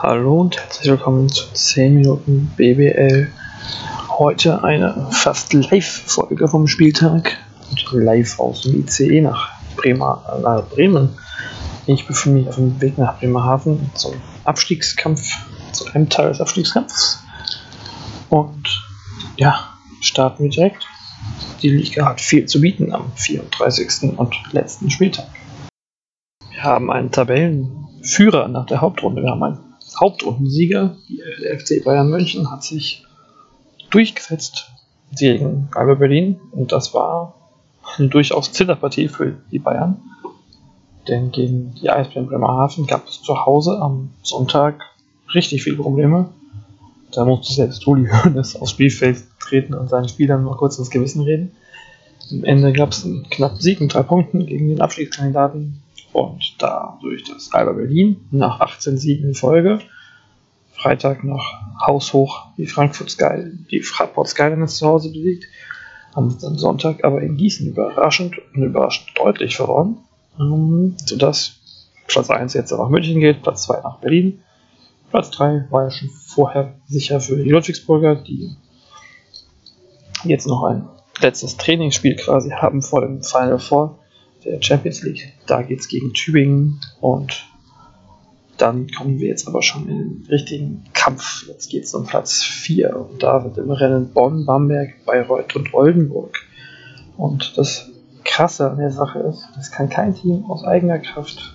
Hallo und herzlich willkommen zu 10 Minuten BBL. Heute eine fast Live-Folge vom Spieltag live aus dem ICE nach, Bremer, nach Bremen. Ich befinde mich auf dem Weg nach Bremerhaven zum Abstiegskampf, zu einem Teil des Abstiegskampfs. Und ja, starten wir direkt. Die Liga hat viel zu bieten am 34. und letzten Spieltag. Wir haben einen Tabellenführer nach der Hauptrunde. Wir haben einen Hauptrundensieger. Der FC Bayern München hat sich durchgesetzt gegen Alba Berlin und das war eine durchaus Zitterpartie für die Bayern. Denn gegen die Eisbären Bremerhaven gab es zu Hause am Sonntag richtig viele Probleme. Da musste selbst Uli Hoeneß aufs Spielfeld treten und seinen Spielern mal kurz ins Gewissen reden. Am Ende gab es einen knappen Sieg mit drei Punkten gegen den Abstiegskandidaten und dadurch, dass Alba Berlin nach 18 Siegen in Folge. Freitag noch haushoch die Frankfurt Sky, die Fraport Skyliners zu Hause besiegt, haben sie am Sonntag aber in Gießen überraschend und überraschend deutlich verloren, ähm, sodass Platz 1 jetzt nach München geht, Platz 2 nach Berlin. Platz 3 war ja schon vorher sicher für die Ludwigsburger, die jetzt noch ein letztes Trainingsspiel quasi haben vor dem Final Four der Champions League. Da geht es gegen Tübingen und dann kommen wir jetzt aber schon in den richtigen Kampf. Jetzt geht es um Platz 4 und da sind im Rennen Bonn, Bamberg, Bayreuth und Oldenburg. Und das Krasse an der Sache ist, es kann kein Team aus eigener Kraft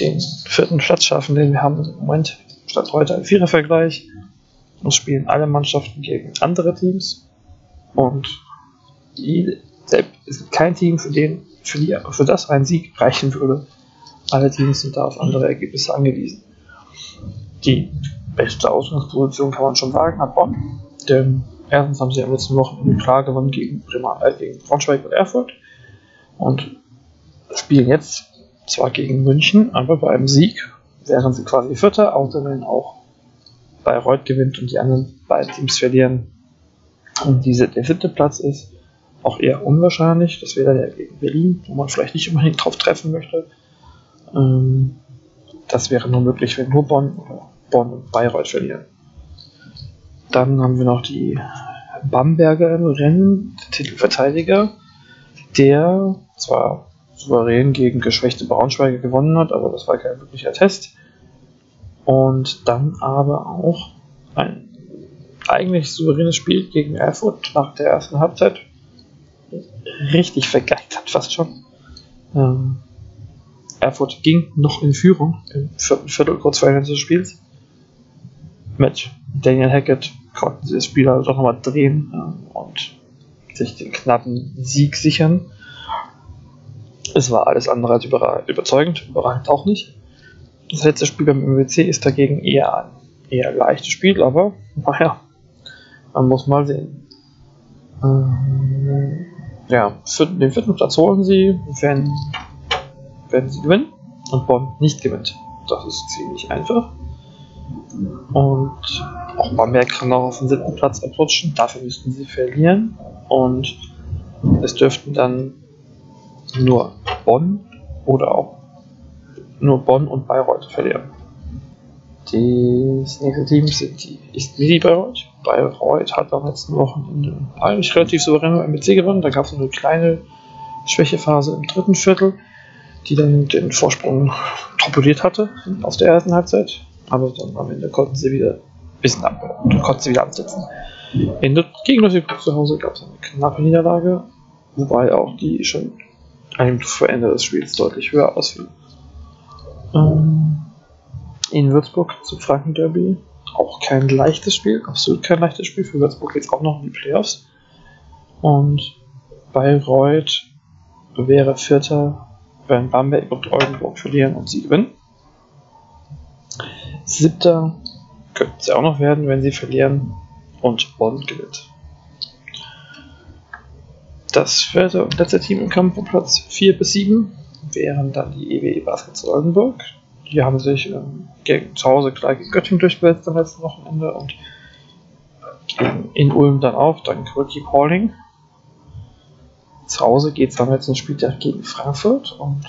den vierten Platz schaffen, den wir haben im Moment statt heute ein Vierervergleich. Es spielen alle Mannschaften gegen andere Teams und die, es gibt kein Team, für, den, für, die, für das ein Sieg reichen würde. Alle Teams sind da auf andere Ergebnisse angewiesen. Die beste Ausgangsposition kann man schon sagen, hat Bonn. Denn erstens haben sie am letzten Wochen klar gewonnen gegen, Bremer, äh, gegen Braunschweig und Erfurt. Und spielen jetzt zwar gegen München, aber bei einem Sieg wären sie quasi Vierter, außer wenn auch Bayreuth gewinnt und die anderen beiden Teams verlieren. Und diese, der vierte Platz ist auch eher unwahrscheinlich. Das wäre der gegen Berlin, wo man vielleicht nicht unbedingt drauf treffen möchte. Ähm, das wäre nur möglich, wenn nur Bonn oder Bonn und Bayreuth verlieren. Dann haben wir noch die Bamberger im Rennen, der Titelverteidiger, der zwar souverän gegen geschwächte Braunschweiger gewonnen hat, aber das war kein wirklicher Test. Und dann aber auch ein eigentlich souveränes Spiel gegen Erfurt nach der ersten Halbzeit richtig vergeigt hat, fast schon. Ähm, Erfurt ging noch in Führung im vierten Viertel kurz vor Ende des Spiels. Mit Daniel Hackett konnten sie das Spiel also doch nochmal drehen äh, und sich den knappen Sieg sichern. Es war alles andere als überzeugend, überragend auch nicht. Das letzte Spiel beim MWC ist dagegen eher ein eher leichtes Spiel, aber naja, man muss mal sehen. Ähm, ja, den vierten Platz holen sie, wenn, wenn sie gewinnen und Bonn nicht gewinnt. Das ist ziemlich einfach. Und auch Bamberg kann auch auf den siebten Platz abrutschen. Dafür müssten sie verlieren. Und es dürften dann nur Bonn oder auch nur Bonn und Bayreuth verlieren. Das nächste Team sind die ist Midi Bayreuth. Bayreuth hat am letzten Wochenende eigentlich relativ souverän beim MC gewonnen. Da gab es eine kleine Schwächephase im dritten Viertel, die dann den Vorsprung torpediert hatte aus der ersten Halbzeit. Aber dann am Ende konnten sie wieder ein bisschen ab, konnten sie wieder ansetzen. In der, Ludwigsburg zu Hause gab es eine knappe Niederlage, wobei auch die schon einem vor Ende des Spiels deutlich höher ausfiel. Ähm, in Würzburg zum Franken Derby auch kein leichtes Spiel, absolut kein leichtes Spiel. Für Würzburg geht es auch noch in die Playoffs. Und Bayreuth wäre Vierter, wenn Bamberg und Oldenburg verlieren und sie gewinnen. Siebter könnten sie auch noch werden, wenn sie verlieren und Bonn gewinnt. Das vierte und letzte Team im Kampf um Platz 4 bis 7 wären dann die EWE Baskets Oldenburg. Die haben sich ähm, gegen, zu Hause gleich gegen Göttingen durchgesetzt am letzten Wochenende und in Ulm dann auch, dank Ricky Pauling. Zu Hause geht es am letzten Spieltag gegen Frankfurt und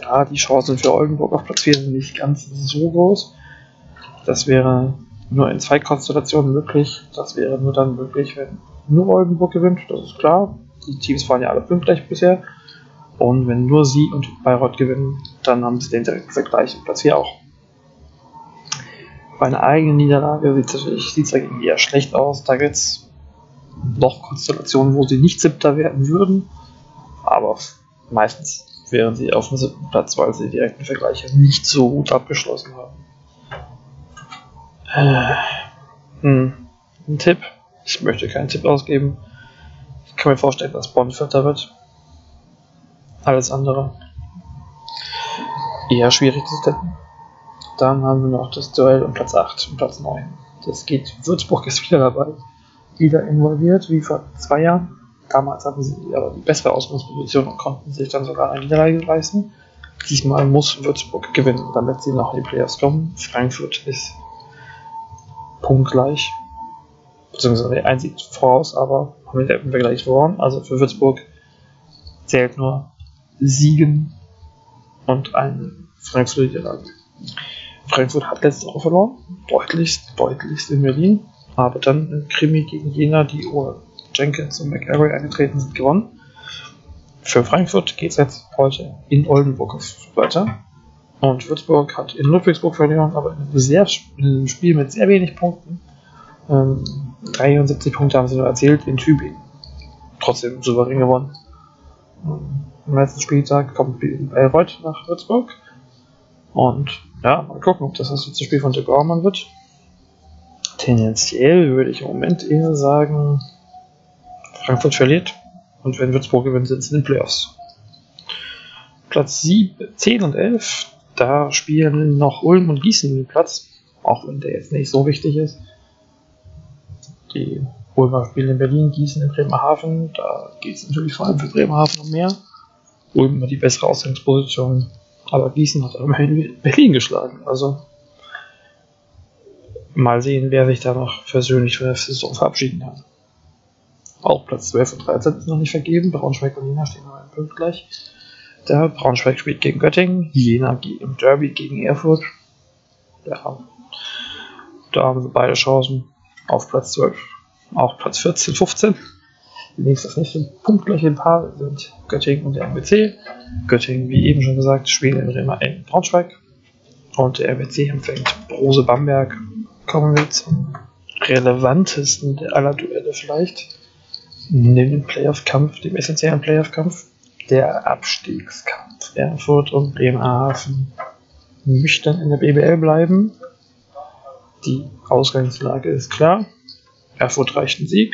ja, die Chancen für Oldenburg auf Platz 4 sind nicht ganz so groß. Das wäre nur in zwei Konstellationen möglich. Das wäre nur dann möglich, wenn nur Oldenburg gewinnt, das ist klar. Die Teams waren ja alle pünktlich bisher. Und wenn nur sie und Bayreuth gewinnen, dann haben sie den direkten Vergleich im Platz 4 auch. Bei einer eigenen Niederlage sieht es dagegen eher schlecht aus. Da gibt es noch Konstellationen, wo sie nicht siebter werden würden. Aber meistens wären sie auf dem siebten Platz, weil sie direkten Vergleiche nicht so gut abgeschlossen haben. Äh, hm. Ein Tipp. Ich möchte keinen Tipp ausgeben. Ich kann mir vorstellen, dass Bonn Vierter wird. Alles andere eher schwierig zu tippen. Dann haben wir noch das Duell um Platz 8 und Platz 9. Das geht, Würzburg ist wieder dabei. Wieder involviert, wie vor zwei Jahren. Damals hatten sie aber die bessere Ausgangsposition und konnten sich dann sogar eine Niederlage leisten. Diesmal muss Würzburg gewinnen, damit sie noch in die Playoffs kommen. Frankfurt ist punktgleich, beziehungsweise ein Sieg voraus, aber haben wir gleich verloren. Also für Würzburg zählt nur Siegen und ein Frankfurt Niederlage. Frankfurt hat letzte Woche verloren, deutlich, deutlichst in Berlin, aber dann im Krimi gegen Jena, die ohne Jenkins und McAvoy eingetreten sind, gewonnen. Für Frankfurt geht es jetzt heute in Oldenburg weiter. Und Würzburg hat in Ludwigsburg verloren, aber in, einem Spiel mit sehr wenig Punkten. Ähm, 73 Punkte haben sie nur erzielt in Tübingen. Trotzdem souverän gewonnen. Am letzten Spieltag kommt Bayreuth nach Würzburg. Und ja, mal gucken, ob das das letzte Spiel von De Gorman wird. Tendenziell würde ich im Moment eher sagen, Frankfurt verliert. Und wenn Würzburg gewinnt, sind sie in den Playoffs. Platz 7, 10 und 11, da spielen noch Ulm und Gießen den Platz, auch wenn der jetzt nicht so wichtig ist. Die Ulmer spielen in Berlin, Gießen in Bremerhaven, da geht es natürlich vor allem für Bremerhaven um mehr. Ulm hat die bessere Ausgangsposition, aber Gießen hat immerhin Berlin geschlagen. Also mal sehen, wer sich da noch persönlich für die Saison verabschieden kann. Auch Platz 12 und 13 ist noch nicht vergeben. Braunschweig und Jena stehen noch einen Punkt gleich. Der Braunschweig spielt gegen Göttingen, Jena im Derby gegen Erfurt. Ja, da haben sie beide Chancen auf Platz 12. Auch Platz 14, 15. Die nächste, das nächste punktgleiche Paar sind Göttingen und der MBC. Göttingen, wie eben schon gesagt, spielen in Braunschweig. Und der MBC empfängt Brose Bamberg. Kommen wir zum relevantesten aller Duelle vielleicht. Neben dem Playoff-Kampf, dem essentiellen Playoff-Kampf, der Abstiegskampf. Erfurt und Bremerhaven möchten in der BBL bleiben. Die Ausgangslage ist klar. Erfurt reicht ein Sieg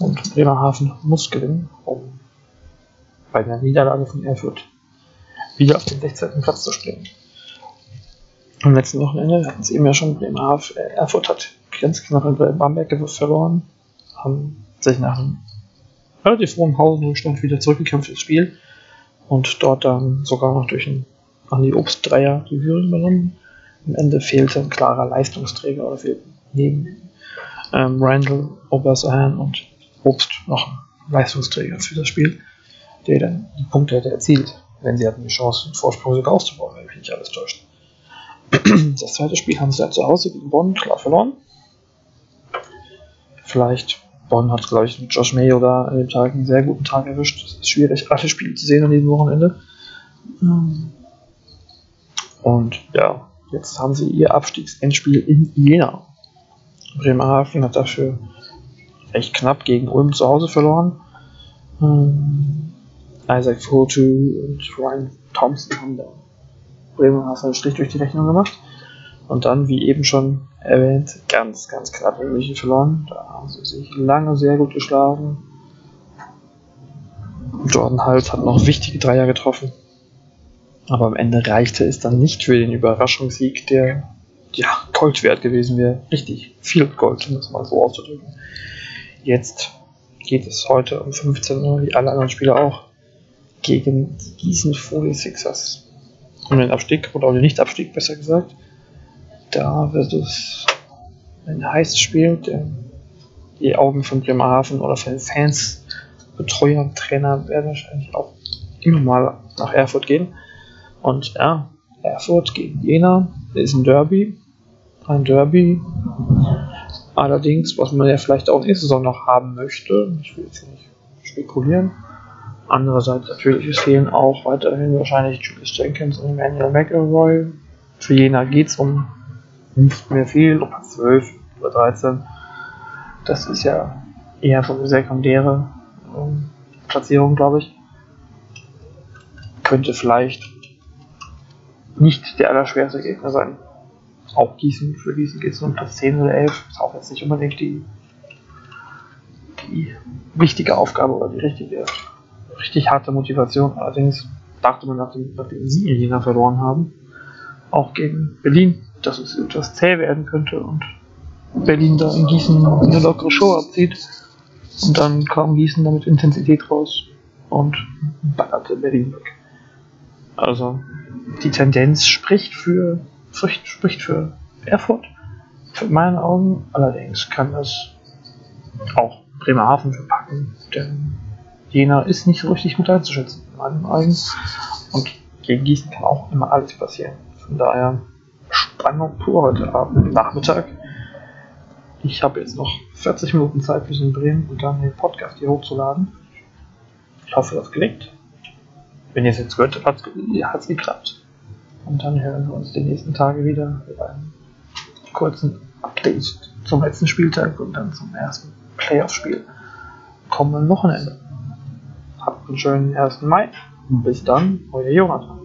und Bremerhaven muss gewinnen, um bei der Niederlage von Erfurt wieder auf den 16. Platz zu springen. Am letzten Wochenende hatten sie eben ja schon Bremerhaven, äh, Erfurt hat ganz in Bamberg verloren, haben sich nach einem relativ hohen Pausenrückstand wieder zurückgekämpft ins Spiel und dort dann sogar noch durch einen Andi Obst Dreier die Führung übernommen. Am Ende fehlte ein klarer Leistungsträger oder fehlten neben ähm, Randall, Obersahan und Obst noch ein Leistungsträger für das Spiel, der dann die Punkte hätte erzielt, wenn sie hatten die Chance, den Vorsprung sogar auszubauen, wenn mich nicht alles täuscht. Das zweite Spiel haben sie dann zu Hause gegen Bonn klar verloren. Vielleicht Bonn hat, glaube ich, mit Josh Mayo da an dem Tag einen sehr guten Tag erwischt. Es ist schwierig, alle Spiele zu sehen an diesem Wochenende. Und ja, jetzt haben sie ihr Abstiegsendspiel in Jena. Bremerhaven hat dafür recht knapp gegen Ulm zu Hause verloren. Ähm, Isaac Fotu und Ryan Thompson haben da Bremerhaven einen Strich durch die Rechnung gemacht. Und dann, wie eben schon erwähnt, ganz, ganz knapp in München verloren. Da haben sie sich lange sehr gut geschlagen. Jordan Hals hat noch wichtige Dreier getroffen. Aber am Ende reichte es dann nicht für den Überraschungssieg, der Gold wert gewesen wäre. Richtig viel Gold, um das mal so auszudrücken. Jetzt geht es heute um 15 Uhr, wie alle anderen Spieler auch, gegen die Gießen Folie Sixers. Um den Abstieg oder um den Nicht-Abstieg, besser gesagt. Da wird es ein heißes Spiel. Der, die Augen von Bremerhaven oder von Fans, Betreuer, Trainer werden wahrscheinlich auch immer mal nach Erfurt gehen. Und ja, Erfurt gegen Jena ist ein Derby. Ein Derby. Allerdings, was man ja vielleicht auch nächste Saison noch haben möchte, ich will jetzt nicht spekulieren. Andererseits natürlich, es fehlen auch weiterhin wahrscheinlich Julius Jenkins und Emmanuel McElroy. Für Jena geht es um nicht mehr viel, um 12 oder 13. Das ist ja eher so eine sekundäre ähm, Platzierung, glaube ich. Könnte vielleicht nicht der allerschwerste Gegner sein. Auch Gießen, für Gießen geht es um Platz 10 oder 11. Ist auch jetzt nicht unbedingt die, die wichtige Aufgabe oder die richtige, richtig harte Motivation. Allerdings dachte man, nachdem, nachdem sie Jena verloren haben, auch gegen Berlin, dass es etwas zäh werden könnte und Berlin da in Gießen eine lockere Show abzieht. Und dann kam Gießen damit Intensität raus und ballerte Berlin weg. Also die Tendenz spricht für, spricht, spricht für Erfurt, für meinen Augen. Allerdings kann das auch Bremerhaven verpacken, denn Jena ist nicht so richtig gut einzuschätzen, in meinen Augen. Und gegen Gießen kann auch immer alles passieren. Von daher Spannung pur heute Abend, Nachmittag. Ich habe jetzt noch 40 Minuten Zeit bis in Bremen und dann den Podcast hier hochzuladen. Ich hoffe, das gelingt. Wenn ihr es jetzt gehört habt, hat es geklappt. Und dann hören wir uns die nächsten Tage wieder mit einem kurzen Update zum letzten Spieltag und dann zum ersten Playoff-Spiel. Kommenden Wochenende. Habt einen schönen 1. Mai. Bis dann, euer Jonathan.